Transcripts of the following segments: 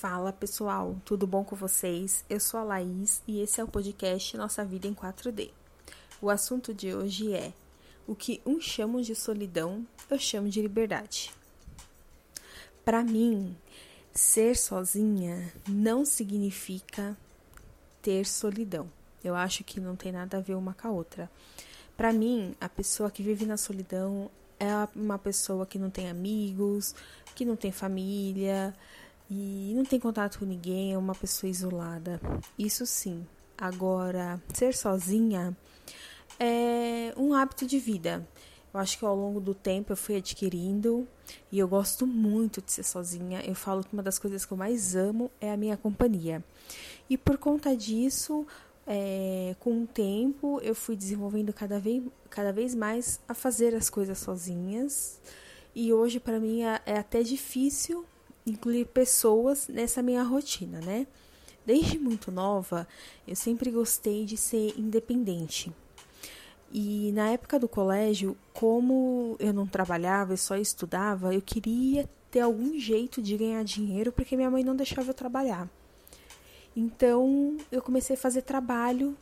Fala pessoal, tudo bom com vocês? Eu sou a Laís e esse é o podcast Nossa Vida em 4D. O assunto de hoje é o que uns chamam de solidão, eu chamo de liberdade. Para mim, ser sozinha não significa ter solidão. Eu acho que não tem nada a ver uma com a outra. Para mim, a pessoa que vive na solidão é uma pessoa que não tem amigos, que não tem família e não tem contato com ninguém, é uma pessoa isolada. Isso sim. Agora, ser sozinha é um hábito de vida. Eu acho que ao longo do tempo eu fui adquirindo e eu gosto muito de ser sozinha. Eu falo que uma das coisas que eu mais amo é a minha companhia. E por conta disso, é, com o tempo, eu fui desenvolvendo cada vez, cada vez mais a fazer as coisas sozinhas. E hoje, para mim, é, é até difícil incluir pessoas nessa minha rotina, né? Desde muito nova, eu sempre gostei de ser independente. E na época do colégio, como eu não trabalhava, eu só estudava, eu queria ter algum jeito de ganhar dinheiro porque minha mãe não deixava eu trabalhar. Então, eu comecei a fazer trabalho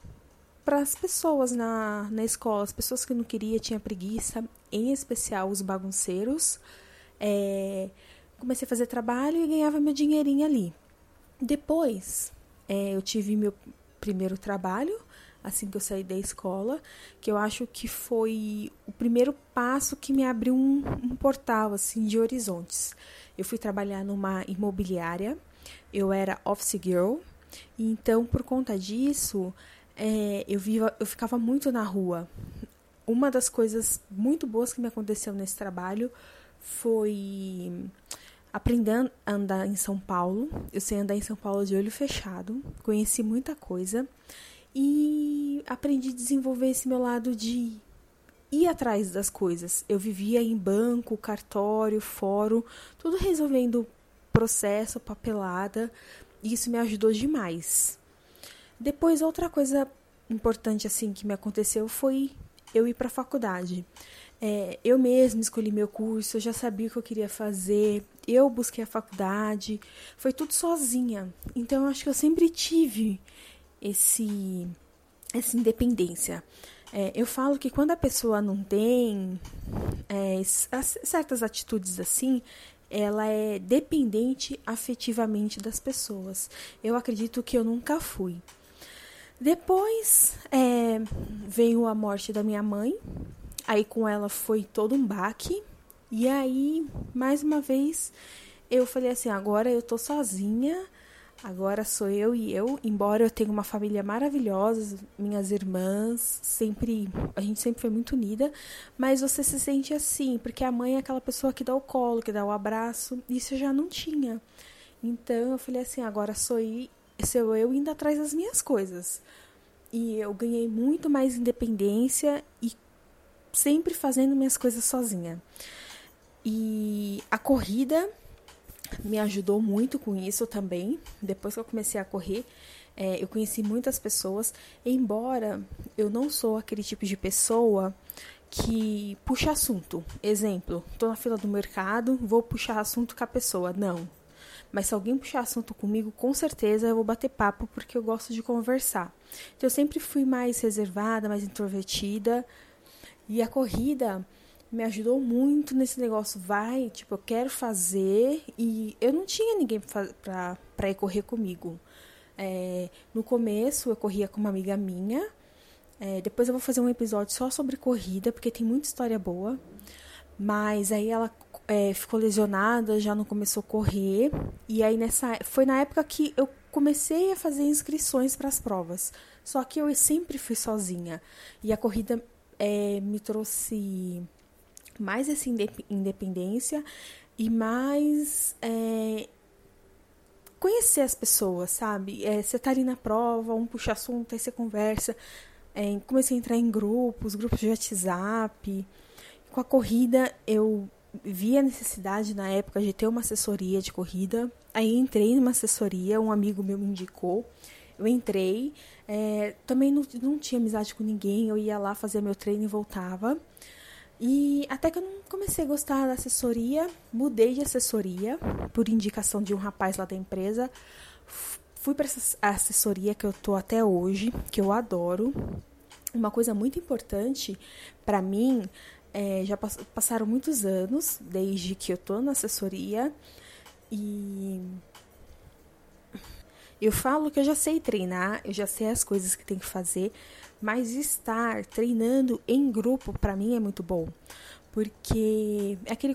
para as pessoas na, na escola, as pessoas que não queria, tinha preguiça, em especial os bagunceiros. É, comecei a fazer trabalho e ganhava meu dinheirinho ali. Depois, é, eu tive meu primeiro trabalho, assim que eu saí da escola, que eu acho que foi o primeiro passo que me abriu um, um portal assim de horizontes. Eu fui trabalhar numa imobiliária, eu era office girl, e então, por conta disso, é, eu, viva, eu ficava muito na rua. Uma das coisas muito boas que me aconteceu nesse trabalho foi aprender a andar em São Paulo. Eu sei andar em São Paulo de olho fechado, conheci muita coisa e aprendi a desenvolver esse meu lado de ir atrás das coisas. Eu vivia em banco, cartório, fórum, tudo resolvendo processo, papelada, e isso me ajudou demais. Depois, outra coisa importante assim que me aconteceu foi eu ir para a faculdade. É, eu mesma escolhi meu curso, eu já sabia o que eu queria fazer, eu busquei a faculdade, foi tudo sozinha. Então eu acho que eu sempre tive esse essa independência. É, eu falo que quando a pessoa não tem é, certas atitudes assim, ela é dependente afetivamente das pessoas. Eu acredito que eu nunca fui. Depois é, veio a morte da minha mãe, aí com ela foi todo um baque, e aí, mais uma vez, eu falei assim: agora eu tô sozinha, Agora sou eu e eu, embora eu tenha uma família maravilhosa, minhas irmãs, sempre, a gente sempre foi muito unida, mas você se sente assim, porque a mãe é aquela pessoa que dá o colo, que dá o abraço, isso eu já não tinha. Então eu falei assim, agora sou eu, sou eu indo atrás das minhas coisas. E eu ganhei muito mais independência e sempre fazendo minhas coisas sozinha. E a corrida me ajudou muito com isso também. Depois que eu comecei a correr, é, eu conheci muitas pessoas, embora eu não sou aquele tipo de pessoa que puxa assunto. Exemplo, estou na fila do mercado, vou puxar assunto com a pessoa. Não. Mas se alguém puxar assunto comigo, com certeza eu vou bater papo porque eu gosto de conversar. Então eu sempre fui mais reservada, mais introvertida. E a corrida me ajudou muito nesse negócio. Vai, tipo, eu quero fazer. E eu não tinha ninguém pra, ir correr comigo. É, no começo eu corria com uma amiga minha. É, depois eu vou fazer um episódio só sobre corrida, porque tem muita história boa. Mas aí ela é, ficou lesionada, já não começou a correr. E aí nessa foi na época que eu comecei a fazer inscrições para as provas. Só que eu sempre fui sozinha. E a corrida é, me trouxe mais essa independência e mais é, conhecer as pessoas, sabe? É, você tá ali na prova, um puxa assunto, aí você conversa. É, comecei a entrar em grupos, grupos de WhatsApp. Com a corrida, eu vi a necessidade na época de ter uma assessoria de corrida. Aí entrei numa assessoria, um amigo meu me indicou. Eu entrei, é, também não, não tinha amizade com ninguém, eu ia lá fazer meu treino e voltava. E até que eu não comecei a gostar da assessoria, mudei de assessoria por indicação de um rapaz lá da empresa. Fui para essa assessoria que eu tô até hoje, que eu adoro. Uma coisa muito importante para mim, é, já passaram muitos anos desde que eu tô na assessoria e eu falo que eu já sei treinar, eu já sei as coisas que tem que fazer, mas estar treinando em grupo para mim é muito bom, porque é aquele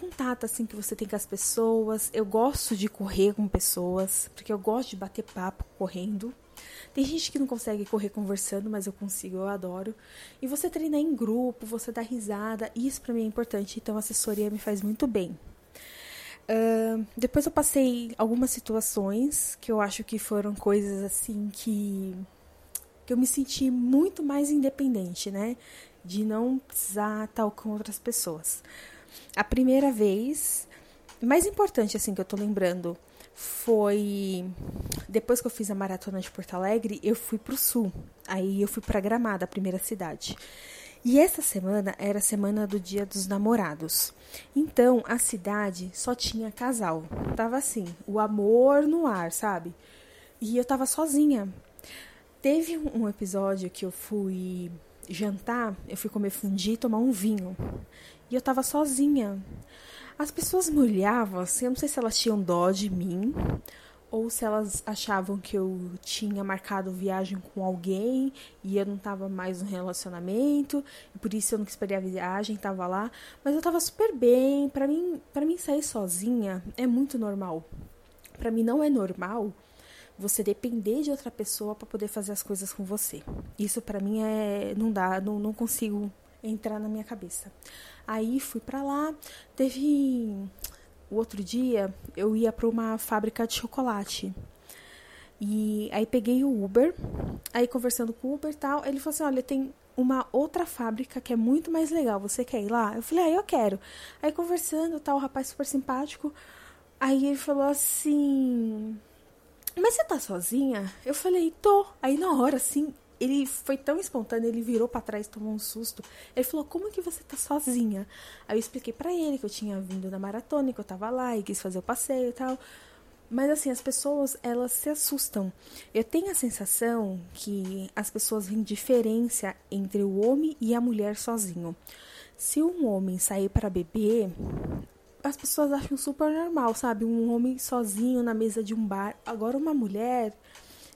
contato assim que você tem com as pessoas. Eu gosto de correr com pessoas, porque eu gosto de bater papo correndo. Tem gente que não consegue correr conversando, mas eu consigo, eu adoro. E você treinar em grupo, você dá risada, isso para mim é importante. Então a assessoria me faz muito bem. Uh, depois eu passei algumas situações que eu acho que foram coisas assim que, que eu me senti muito mais independente, né? De não precisar estar com outras pessoas. A primeira vez, mais importante assim que eu tô lembrando, foi depois que eu fiz a maratona de Porto Alegre, eu fui pro sul. Aí eu fui para Gramado, a primeira cidade. E essa semana era a semana do Dia dos Namorados. Então a cidade só tinha casal. Tava assim, o amor no ar, sabe? E eu tava sozinha. Teve um episódio que eu fui jantar, eu fui comer fundi e tomar um vinho. E eu tava sozinha. As pessoas me olhavam assim, eu não sei se elas tinham dó de mim ou se elas achavam que eu tinha marcado viagem com alguém e eu não estava mais no relacionamento, e por isso eu não quis perder a viagem, estava lá, mas eu estava super bem. Para mim, para mim sair sozinha é muito normal. Para mim não é normal você depender de outra pessoa para poder fazer as coisas com você. Isso para mim é não dá, não, não consigo entrar na minha cabeça. Aí fui para lá, teve o outro dia eu ia para uma fábrica de chocolate. E aí peguei o Uber, aí conversando com o Uber e tal, ele falou assim: "Olha, tem uma outra fábrica que é muito mais legal, você quer ir lá?" Eu falei: "Ah, eu quero". Aí conversando, tal, o rapaz super simpático. Aí ele falou assim: "Mas você tá sozinha?" Eu falei: "Tô". Aí na hora assim, ele foi tão espontâneo, ele virou para trás, tomou um susto. Ele falou: "Como que você tá sozinha?" Aí eu expliquei para ele que eu tinha vindo da maratona, que eu tava lá e quis fazer o passeio e tal. Mas assim, as pessoas, elas se assustam. Eu tenho a sensação que as pessoas veem diferença entre o homem e a mulher sozinho. Se um homem sair para beber, as pessoas acham super normal, sabe? Um homem sozinho na mesa de um bar. Agora uma mulher,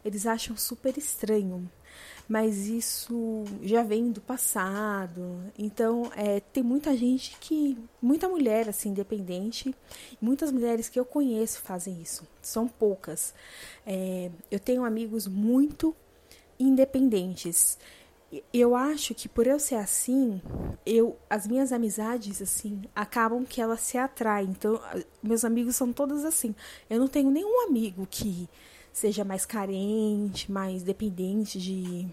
eles acham super estranho mas isso já vem do passado. Então, é, tem muita gente que, muita mulher assim, independente, muitas mulheres que eu conheço fazem isso. São poucas. É, eu tenho amigos muito independentes. Eu acho que por eu ser assim, eu as minhas amizades assim acabam que elas se atraem. Então, meus amigos são todos assim. Eu não tenho nenhum amigo que seja mais carente, mais dependente de,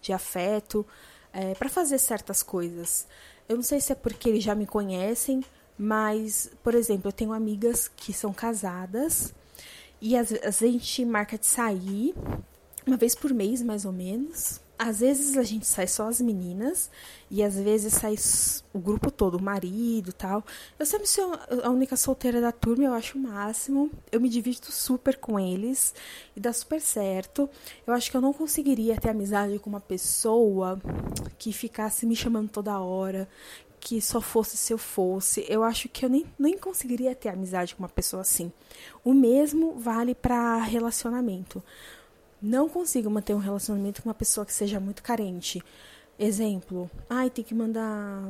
de afeto, é, para fazer certas coisas. Eu não sei se é porque eles já me conhecem, mas, por exemplo, eu tenho amigas que são casadas e a gente marca de sair uma vez por mês, mais ou menos, às vezes a gente sai só as meninas e às vezes sai o grupo todo, o marido tal. Eu sempre sou a única solteira da turma, eu acho o máximo. Eu me divirto super com eles e dá super certo. Eu acho que eu não conseguiria ter amizade com uma pessoa que ficasse me chamando toda hora, que só fosse se eu fosse. Eu acho que eu nem, nem conseguiria ter amizade com uma pessoa assim. O mesmo vale para relacionamento não consigo manter um relacionamento com uma pessoa que seja muito carente. Exemplo, ai, tem que mandar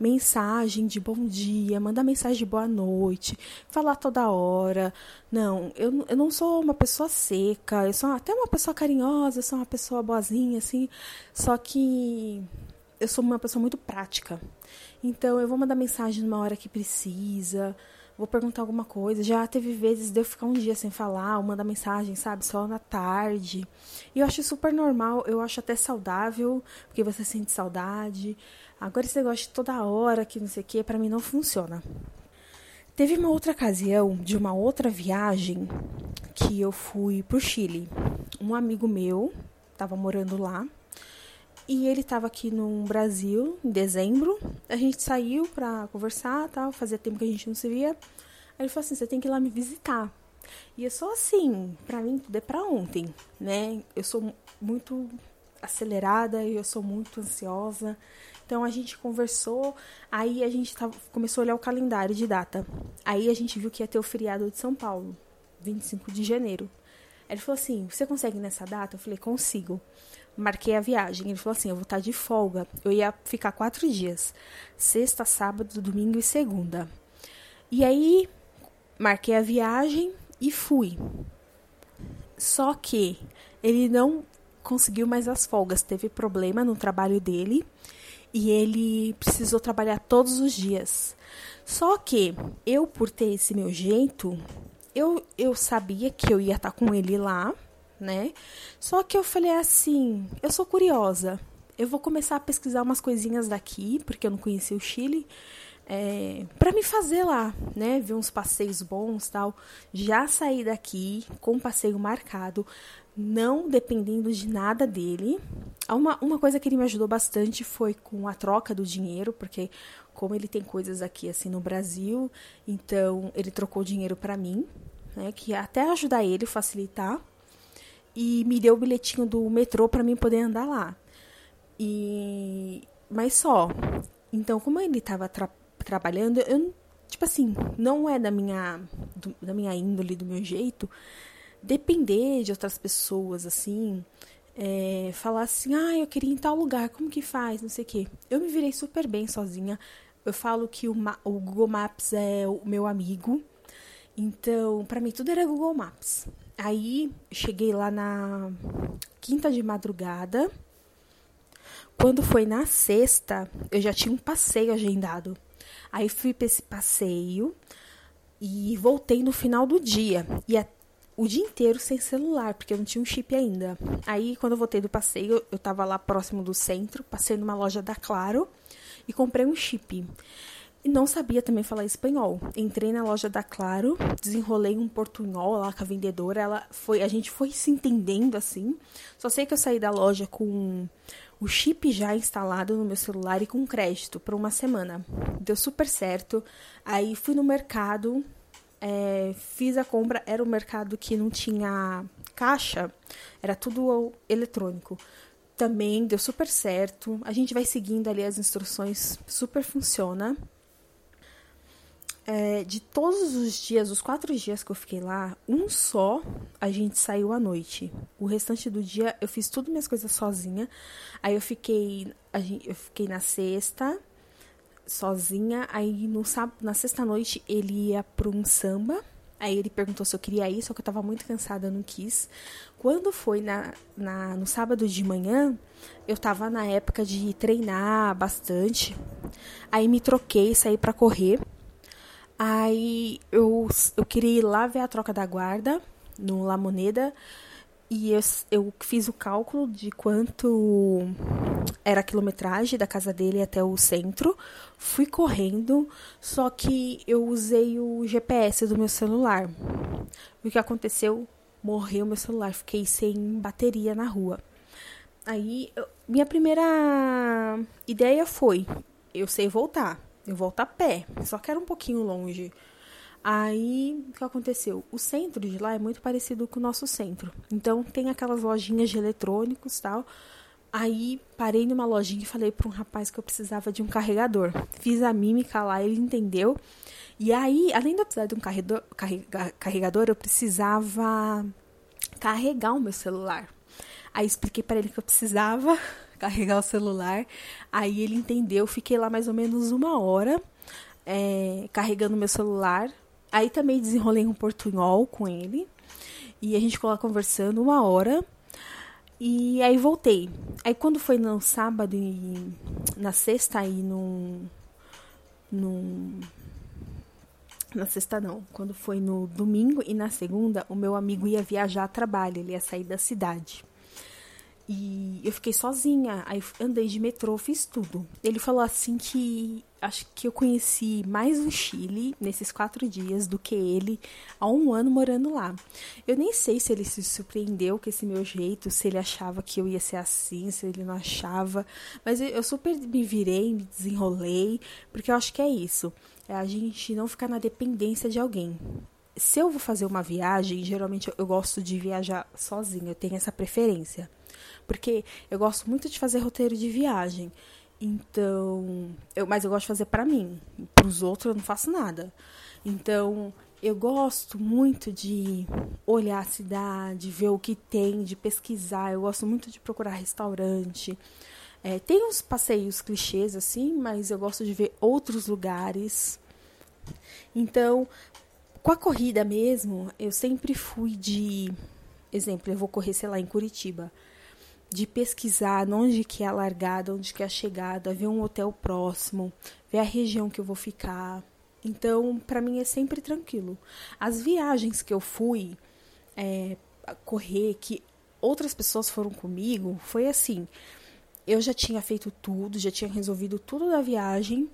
mensagem de bom dia, mandar mensagem de boa noite, falar toda hora. Não, eu, eu não sou uma pessoa seca, eu sou até uma pessoa carinhosa, eu sou uma pessoa boazinha, assim, só que eu sou uma pessoa muito prática. Então, eu vou mandar mensagem numa hora que precisa, vou perguntar alguma coisa. Já teve vezes de eu ficar um dia sem falar, ou mandar mensagem, sabe, só na tarde. E eu acho super normal, eu acho até saudável, porque você sente saudade. Agora esse negócio de toda hora, que não sei o que, pra mim não funciona. Teve uma outra ocasião de uma outra viagem que eu fui pro Chile. Um amigo meu estava morando lá E ele estava aqui no Brasil em dezembro. A gente saiu pra conversar, tal, fazia tempo que a gente não se via. Aí ele falou assim: "Você tem que ir lá me visitar". E eu sou assim, pra mim tudo é pra ontem, né? Eu sou muito acelerada e eu sou muito ansiosa. Então a gente conversou, aí a gente tava, começou a olhar o calendário de data. Aí a gente viu que ia ter o feriado de São Paulo, 25 de janeiro. Ele falou assim: Você consegue nessa data? Eu falei: Consigo. Marquei a viagem. Ele falou assim: Eu vou estar de folga. Eu ia ficar quatro dias: sexta, sábado, domingo e segunda. E aí marquei a viagem e fui. Só que ele não conseguiu mais as folgas, teve problema no trabalho dele e ele precisou trabalhar todos os dias. Só que eu, por ter esse meu jeito, eu, eu sabia que eu ia estar com ele lá, né? Só que eu falei assim: eu sou curiosa, eu vou começar a pesquisar umas coisinhas daqui, porque eu não conhecia o Chile é, para me fazer lá, né? Ver uns passeios bons tal. Já saí daqui com passeio marcado, não dependendo de nada dele. Uma, uma coisa que ele me ajudou bastante foi com a troca do dinheiro, porque como ele tem coisas aqui assim no Brasil, então ele trocou dinheiro para mim, né? Que até ajudar ele, facilitar. E me deu o bilhetinho do metrô para mim poder andar lá. E mas só. Então, como ele estava trabalhando, eu, tipo assim, não é da minha, do, da minha índole, do meu jeito, depender de outras pessoas, assim, é, falar assim, ah, eu queria ir em tal lugar, como que faz, não sei o quê. Eu me virei super bem sozinha. Eu falo que o, o Google Maps é o meu amigo. Então, para mim tudo era Google Maps. Aí, cheguei lá na quinta de madrugada. Quando foi na sexta, eu já tinha um passeio agendado. Aí fui para esse passeio e voltei no final do dia. E a, o dia inteiro sem celular, porque eu não tinha um chip ainda. Aí, quando eu voltei do passeio, eu tava lá próximo do centro, passei numa loja da Claro e comprei um chip. Não sabia também falar espanhol. Entrei na loja da Claro, desenrolei um portunhol lá com a vendedora. Ela foi, a gente foi se entendendo assim. Só sei que eu saí da loja com o chip já instalado no meu celular e com crédito por uma semana. Deu super certo. Aí fui no mercado, é, fiz a compra. Era um mercado que não tinha caixa, era tudo eletrônico. Também deu super certo. A gente vai seguindo ali as instruções, super funciona é, de todos os dias, os quatro dias que eu fiquei lá, um só a gente saiu à noite. O restante do dia eu fiz tudo minhas coisas sozinha. Aí eu fiquei, gente, eu fiquei na sexta sozinha. Aí no na sexta noite ele ia para um samba. Aí ele perguntou se eu queria ir, só que eu tava muito cansada, não quis. Quando foi na, na, no sábado de manhã, eu tava na época de treinar bastante. Aí me troquei, saí para correr. Aí eu, eu queria ir lá ver a troca da guarda no La Moneda e eu, eu fiz o cálculo de quanto era a quilometragem da casa dele até o centro. Fui correndo, só que eu usei o GPS do meu celular. O que aconteceu? Morreu meu celular, fiquei sem bateria na rua. Aí, eu, minha primeira ideia foi: eu sei voltar eu volto a pé, só que era um pouquinho longe. Aí, o que aconteceu? O centro de lá é muito parecido com o nosso centro. Então, tem aquelas lojinhas de eletrônicos tal. Aí, parei numa lojinha e falei para um rapaz que eu precisava de um carregador. Fiz a mímica lá, ele entendeu. E aí, além de eu precisar de um carregador, carregador eu precisava carregar o meu celular. Aí, expliquei para ele que eu precisava carregar o celular. Aí ele entendeu, fiquei lá mais ou menos uma hora é, carregando meu celular. Aí também desenrolei um portunhol com ele. E a gente ficou lá conversando uma hora. E aí voltei. Aí quando foi no sábado e na sexta aí no. no na sexta não, quando foi no domingo e na segunda, o meu amigo ia viajar a trabalho, ele ia sair da cidade. E eu fiquei sozinha. Aí andei de metrô, fiz tudo. Ele falou assim que acho que eu conheci mais o Chile nesses quatro dias do que ele há um ano morando lá. Eu nem sei se ele se surpreendeu com esse meu jeito, se ele achava que eu ia ser assim, se ele não achava. Mas eu super me virei, me desenrolei, porque eu acho que é isso. É a gente não ficar na dependência de alguém. Se eu vou fazer uma viagem, geralmente eu gosto de viajar sozinha, eu tenho essa preferência. Porque eu gosto muito de fazer roteiro de viagem. Então, eu, mas eu gosto de fazer para mim. Para os outros eu não faço nada. Então, eu gosto muito de olhar a cidade, ver o que tem, de pesquisar. Eu gosto muito de procurar restaurante. É, tem uns passeios clichês assim, mas eu gosto de ver outros lugares. Então, com a corrida mesmo, eu sempre fui de. Exemplo, eu vou correr, sei lá, em Curitiba de pesquisar onde que é a largada, onde que é a chegada, ver um hotel próximo, ver a região que eu vou ficar. Então, para mim é sempre tranquilo. As viagens que eu fui é, correr, que outras pessoas foram comigo, foi assim. Eu já tinha feito tudo, já tinha resolvido tudo da viagem.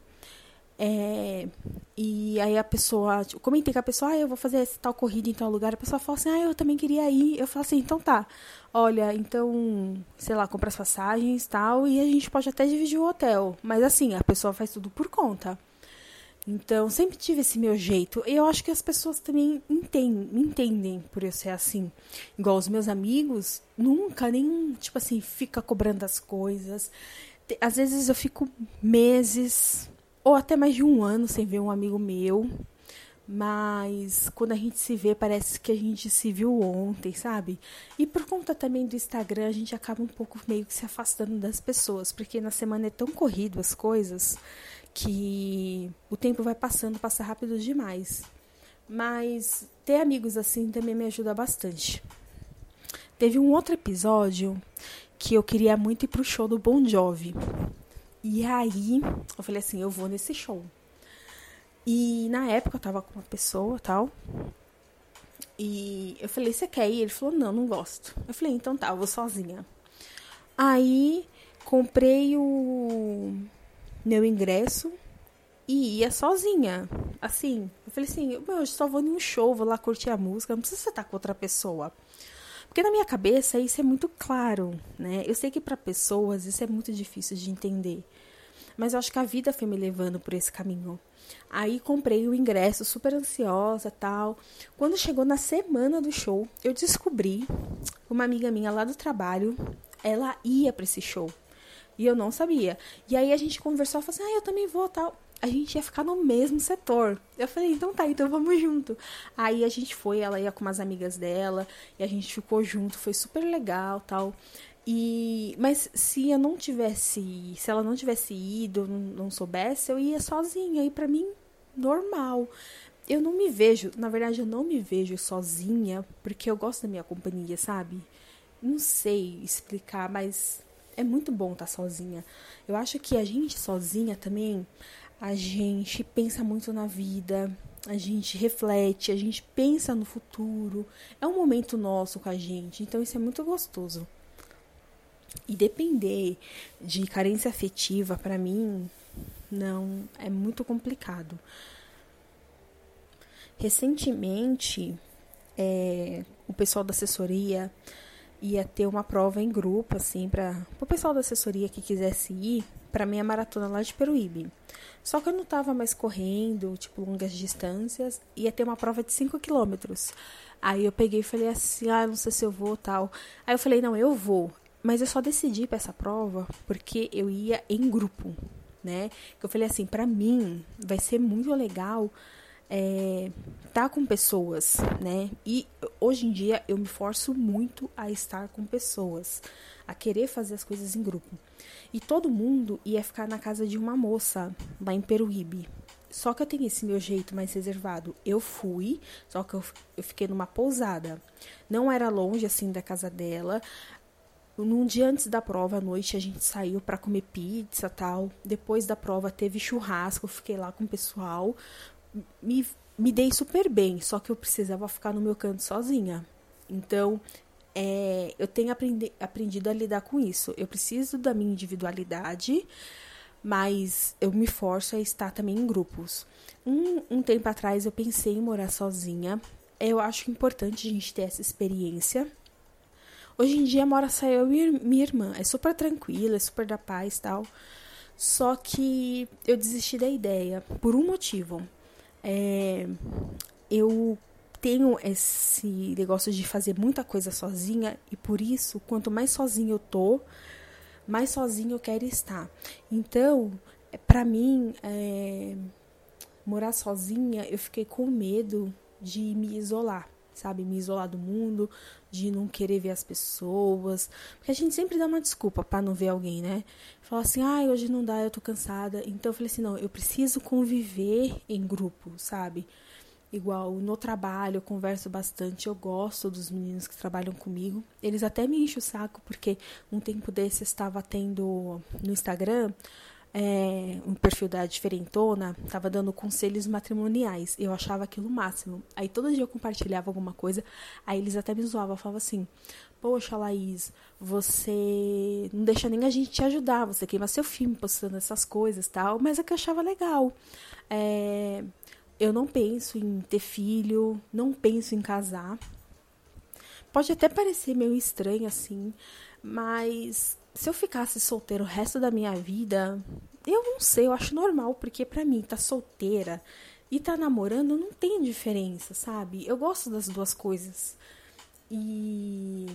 É, e aí a pessoa, tipo, comentei com a pessoa, ah, eu vou fazer essa tal corrida em tal lugar. A pessoa falou assim, ah, eu também queria ir. Eu falei assim, então tá. Olha, então, sei lá, compra as passagens tal, e a gente pode até dividir o hotel. Mas assim, a pessoa faz tudo por conta. Então, sempre tive esse meu jeito. E eu acho que as pessoas também entendem, entendem por eu ser assim. Igual os meus amigos, nunca nem, tipo assim, fica cobrando as coisas. Às vezes eu fico meses ou até mais de um ano sem ver um amigo meu. Mas quando a gente se vê, parece que a gente se viu ontem, sabe? E por conta também do Instagram, a gente acaba um pouco meio que se afastando das pessoas, porque na semana é tão corrido as coisas que o tempo vai passando, passa rápido demais. Mas ter amigos assim também me ajuda bastante. Teve um outro episódio que eu queria muito ir pro show do Bon Jovi. E aí, eu falei assim, eu vou nesse show. E na época eu tava com uma pessoa tal. E eu falei, você quer ir? Ele falou, não, não gosto. Eu falei, então tá, eu vou sozinha. Aí comprei o meu ingresso e ia sozinha. Assim, eu falei assim, eu só vou num show, vou lá curtir a música, não precisa estar com outra pessoa. Porque na minha cabeça isso é muito claro, né? Eu sei que para pessoas isso é muito difícil de entender. Mas eu acho que a vida foi me levando por esse caminho. Aí comprei o ingresso, super ansiosa tal. Quando chegou na semana do show, eu descobri uma amiga minha lá do trabalho, ela ia para esse show. E eu não sabia. E aí a gente conversou, falou assim: "Ah, eu também vou, tal". A gente ia ficar no mesmo setor. Eu falei: "Então tá, então vamos junto". Aí a gente foi, ela ia com umas amigas dela, e a gente ficou junto, foi super legal, tal. E, mas se eu não tivesse, se ela não tivesse ido, não, não soubesse, eu ia sozinha. E para mim, normal. Eu não me vejo, na verdade, eu não me vejo sozinha, porque eu gosto da minha companhia, sabe? Não sei explicar, mas é muito bom estar sozinha. Eu acho que a gente sozinha também, a gente pensa muito na vida, a gente reflete, a gente pensa no futuro. É um momento nosso com a gente, então isso é muito gostoso. E depender de carência afetiva, para mim, não é muito complicado. Recentemente, é, o pessoal da assessoria ia ter uma prova em grupo, assim, para o pessoal da assessoria que quisesse ir para minha maratona lá de Peruíbe. Só que eu não tava mais correndo, tipo, longas distâncias, ia ter uma prova de 5 quilômetros. Aí eu peguei e falei assim, ah, não sei se eu vou, tal. Aí eu falei, não, eu vou. Mas eu só decidi para essa prova porque eu ia em grupo, né? Eu falei assim, para mim vai ser muito legal é, tá com pessoas, né? E hoje em dia eu me forço muito a estar com pessoas, a querer fazer as coisas em grupo. E todo mundo ia ficar na casa de uma moça lá em Peruíbe. Só que eu tenho esse meu jeito mais reservado. Eu fui, só que eu, eu fiquei numa pousada. Não era longe assim da casa dela. Num dia antes da prova, à noite, a gente saiu para comer pizza tal. Depois da prova, teve churrasco, fiquei lá com o pessoal. Me, me dei super bem, só que eu precisava ficar no meu canto sozinha. Então, é, eu tenho aprendi, aprendido a lidar com isso. Eu preciso da minha individualidade, mas eu me forço a estar também em grupos. Um, um tempo atrás eu pensei em morar sozinha. Eu acho importante a gente ter essa experiência. Hoje em dia mora só eu e minha irmã. É super tranquila, é super da paz tal. Só que eu desisti da ideia por um motivo. É, eu tenho esse negócio de fazer muita coisa sozinha e por isso, quanto mais sozinha eu tô, mais sozinha eu quero estar. Então, para mim, é, morar sozinha, eu fiquei com medo de me isolar, sabe? Me isolar do mundo, de não querer ver as pessoas. Porque a gente sempre dá uma desculpa para não ver alguém, né? Fala assim, ah, hoje não dá, eu tô cansada. Então eu falei assim, não, eu preciso conviver em grupo, sabe? Igual no trabalho, eu converso bastante, eu gosto dos meninos que trabalham comigo. Eles até me enchem o saco, porque um tempo desse estava tendo no Instagram é, um perfil da diferentona, estava dando conselhos matrimoniais. Eu achava aquilo o máximo. Aí todo dia eu compartilhava alguma coisa, aí eles até me zoavam, falavam assim: Poxa, Laís, você não deixa nem a gente te ajudar, você queima seu filme postando essas coisas tal, mas é que eu achava legal. É, eu não penso em ter filho, não penso em casar. Pode até parecer meio estranho assim, mas se eu ficasse solteiro o resto da minha vida, eu não sei, eu acho normal, porque para mim tá solteira e tá namorando não tem diferença, sabe? Eu gosto das duas coisas. E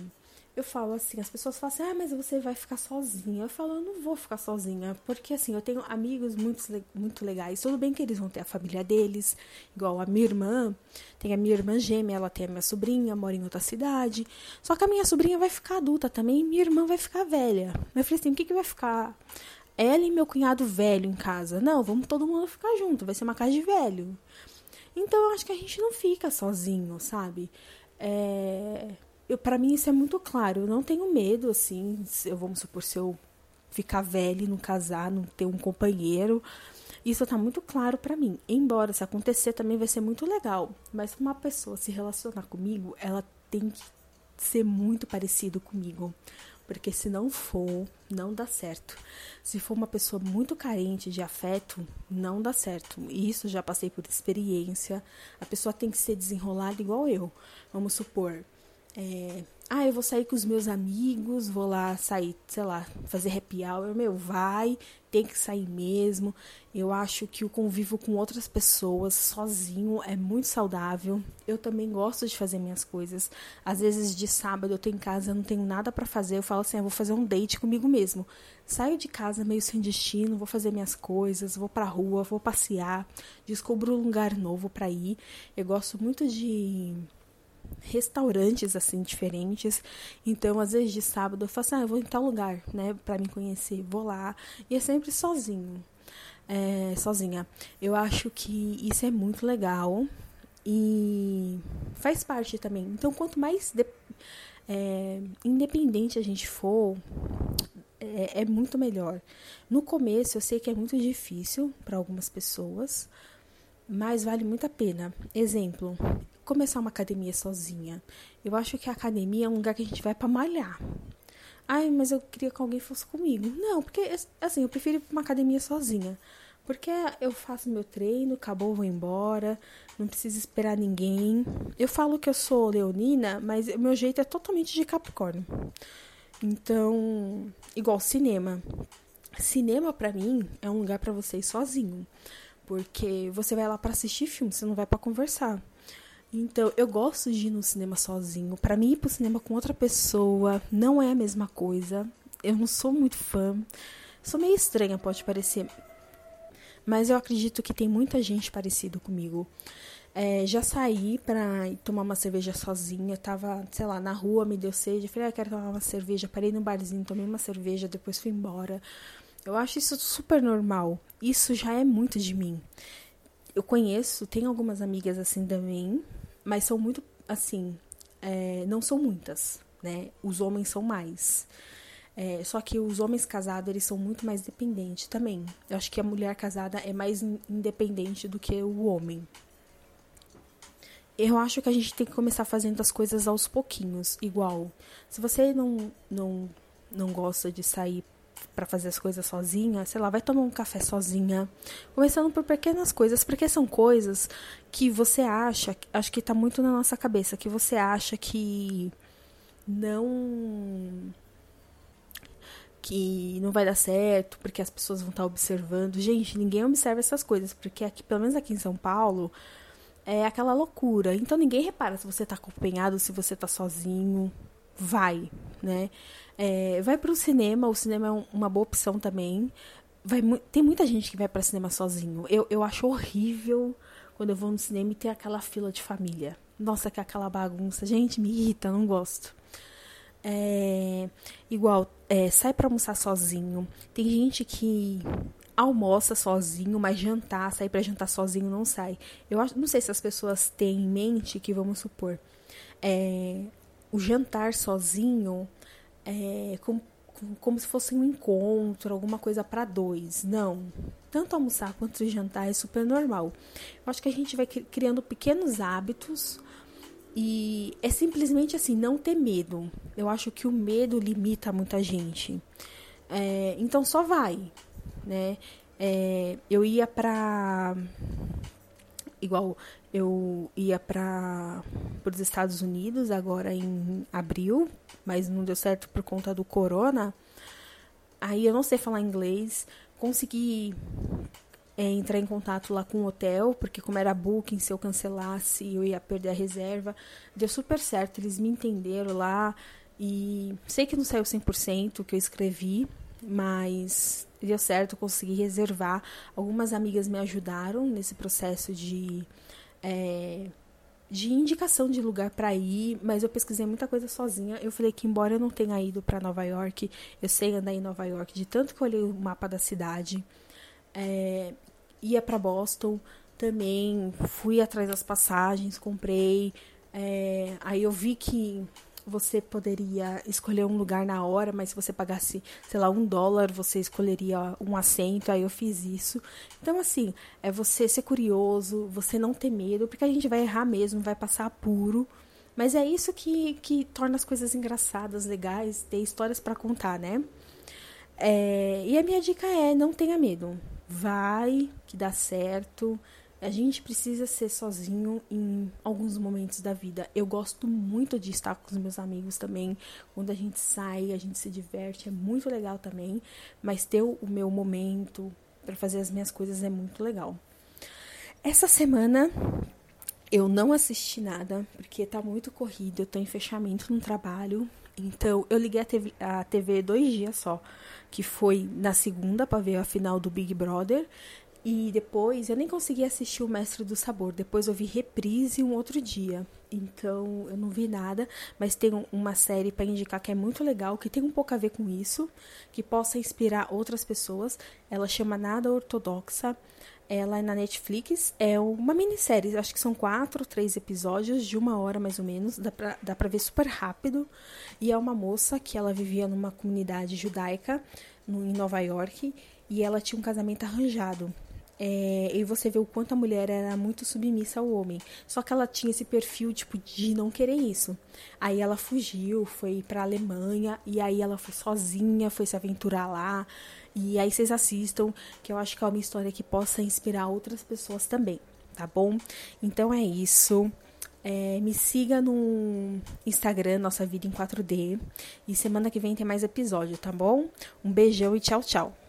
eu falo assim, as pessoas falam assim, ah, mas você vai ficar sozinha. Eu falo, eu não vou ficar sozinha, porque assim, eu tenho amigos muito, muito legais. Tudo bem que eles vão ter a família deles, igual a minha irmã, tem a minha irmã gêmea, ela tem a minha sobrinha, mora em outra cidade. Só que a minha sobrinha vai ficar adulta também e minha irmã vai ficar velha. Eu falei assim, o que, que vai ficar ela e meu cunhado velho em casa? Não, vamos todo mundo ficar junto, vai ser uma casa de velho. Então eu acho que a gente não fica sozinho, sabe? É para mim isso é muito claro. Eu não tenho medo, assim, eu vamos supor, se eu ficar velho, não casar, não ter um companheiro. Isso tá muito claro para mim. Embora se acontecer também vai ser muito legal, mas uma pessoa se relacionar comigo, ela tem que ser muito parecido comigo, porque se não for, não dá certo. Se for uma pessoa muito carente de afeto, não dá certo. Isso já passei por experiência. A pessoa tem que ser desenrolada igual eu. Vamos supor, é, ah, eu vou sair com os meus amigos, vou lá sair, sei lá, fazer happy hour. Meu, vai, tem que sair mesmo. Eu acho que o convívio com outras pessoas sozinho é muito saudável. Eu também gosto de fazer minhas coisas. Às vezes de sábado eu tô em casa, não tenho nada para fazer. Eu falo assim, ah, vou fazer um date comigo mesmo. Saio de casa meio sem destino, vou fazer minhas coisas, vou pra rua, vou passear, descubro um lugar novo para ir. Eu gosto muito de restaurantes assim diferentes. Então, às vezes de sábado eu faço, ah, eu vou em tal lugar, né, para me conhecer, vou lá. E é sempre sozinho. É, sozinha. Eu acho que isso é muito legal e faz parte também. Então, quanto mais de, é, independente a gente for, é, é, muito melhor. No começo, eu sei que é muito difícil para algumas pessoas, mas vale muito a pena. Exemplo, começar uma academia sozinha. Eu acho que a academia é um lugar que a gente vai para malhar. Ai, mas eu queria que alguém fosse comigo. Não, porque assim, eu prefiro ir pra uma academia sozinha. Porque eu faço meu treino, acabou, vou embora, não preciso esperar ninguém. Eu falo que eu sou leonina, mas meu jeito é totalmente de Capricórnio. Então, igual cinema. Cinema para mim é um lugar para você ir sozinho, porque você vai lá para assistir filme, você não vai para conversar. Então, eu gosto de ir no cinema sozinho. Para mim, ir pro cinema com outra pessoa não é a mesma coisa. Eu não sou muito fã. Sou meio estranha, pode parecer. Mas eu acredito que tem muita gente parecido comigo. É, já saí pra tomar uma cerveja sozinha. Tava, sei lá, na rua, me deu sede. Falei, ah, quero tomar uma cerveja. Parei no barzinho, tomei uma cerveja, depois fui embora. Eu acho isso super normal. Isso já é muito de mim. Eu conheço, tenho algumas amigas assim também, mas são muito, assim, é, não são muitas, né? Os homens são mais. É, só que os homens casados, eles são muito mais dependentes também. Eu acho que a mulher casada é mais independente do que o homem. Eu acho que a gente tem que começar fazendo as coisas aos pouquinhos, igual. Se você não, não, não gosta de sair para fazer as coisas sozinha, sei lá, vai tomar um café sozinha. Começando por pequenas coisas, porque são coisas que você acha, acho que tá muito na nossa cabeça, que você acha que não que não vai dar certo, porque as pessoas vão estar tá observando. Gente, ninguém observa essas coisas, porque aqui, pelo menos aqui em São Paulo, é aquela loucura. Então ninguém repara se você está acompanhado, se você está sozinho. Vai, né? É, vai para o cinema, o cinema é uma boa opção também. Vai, tem muita gente que vai para cinema sozinho. Eu, eu acho horrível quando eu vou no cinema e tem aquela fila de família. Nossa, que é aquela bagunça. Gente, me irrita, não gosto. É, igual, é, sai para almoçar sozinho. Tem gente que almoça sozinho, mas jantar, sair para jantar sozinho não sai. Eu acho, não sei se as pessoas têm em mente que, vamos supor, é, o jantar sozinho é como, como se fosse um encontro, alguma coisa para dois. Não. Tanto almoçar quanto jantar é super normal. Eu acho que a gente vai criando pequenos hábitos e é simplesmente assim, não ter medo. Eu acho que o medo limita muita gente. É, então só vai, né? É, eu ia pra. Igual, eu ia para os Estados Unidos agora em abril, mas não deu certo por conta do corona. Aí eu não sei falar inglês, consegui é, entrar em contato lá com o hotel, porque como era booking, se eu cancelasse eu ia perder a reserva. Deu super certo, eles me entenderam lá e sei que não saiu 100% o que eu escrevi, mas deu certo, consegui reservar. Algumas amigas me ajudaram nesse processo de é, de indicação de lugar para ir, mas eu pesquisei muita coisa sozinha. Eu falei que embora eu não tenha ido para Nova York, eu sei andar em Nova York de tanto que eu olhei o mapa da cidade. É, ia para Boston também, fui atrás das passagens, comprei. É, aí eu vi que você poderia escolher um lugar na hora, mas se você pagasse, sei lá, um dólar, você escolheria um assento. Aí eu fiz isso. Então, assim, é você ser curioso, você não ter medo, porque a gente vai errar mesmo, vai passar apuro. Mas é isso que, que torna as coisas engraçadas, legais, ter histórias para contar, né? É, e a minha dica é: não tenha medo. Vai, que dá certo. A gente precisa ser sozinho em alguns momentos da vida. Eu gosto muito de estar com os meus amigos também. Quando a gente sai, a gente se diverte, é muito legal também. Mas ter o meu momento para fazer as minhas coisas é muito legal. Essa semana eu não assisti nada, porque tá muito corrido, eu tô em fechamento no trabalho. Então, eu liguei a TV, a TV dois dias só, que foi na segunda para ver a final do Big Brother e depois eu nem consegui assistir o Mestre do Sabor. Depois eu vi reprise um outro dia. Então eu não vi nada, mas tem uma série para indicar que é muito legal, que tem um pouco a ver com isso, que possa inspirar outras pessoas. Ela chama Nada Ortodoxa. Ela é na Netflix. É uma minissérie, acho que são quatro, três episódios de uma hora mais ou menos. Dá pra, dá pra ver super rápido. E é uma moça que ela vivia numa comunidade judaica no, em Nova York e ela tinha um casamento arranjado. É, e você vê o quanto a mulher era muito submissa ao homem. Só que ela tinha esse perfil, tipo, de não querer isso. Aí ela fugiu, foi pra Alemanha, e aí ela foi sozinha, foi se aventurar lá. E aí vocês assistam, que eu acho que é uma história que possa inspirar outras pessoas também, tá bom? Então é isso. É, me siga no Instagram, Nossa Vida em 4D. E semana que vem tem mais episódio, tá bom? Um beijão e tchau, tchau.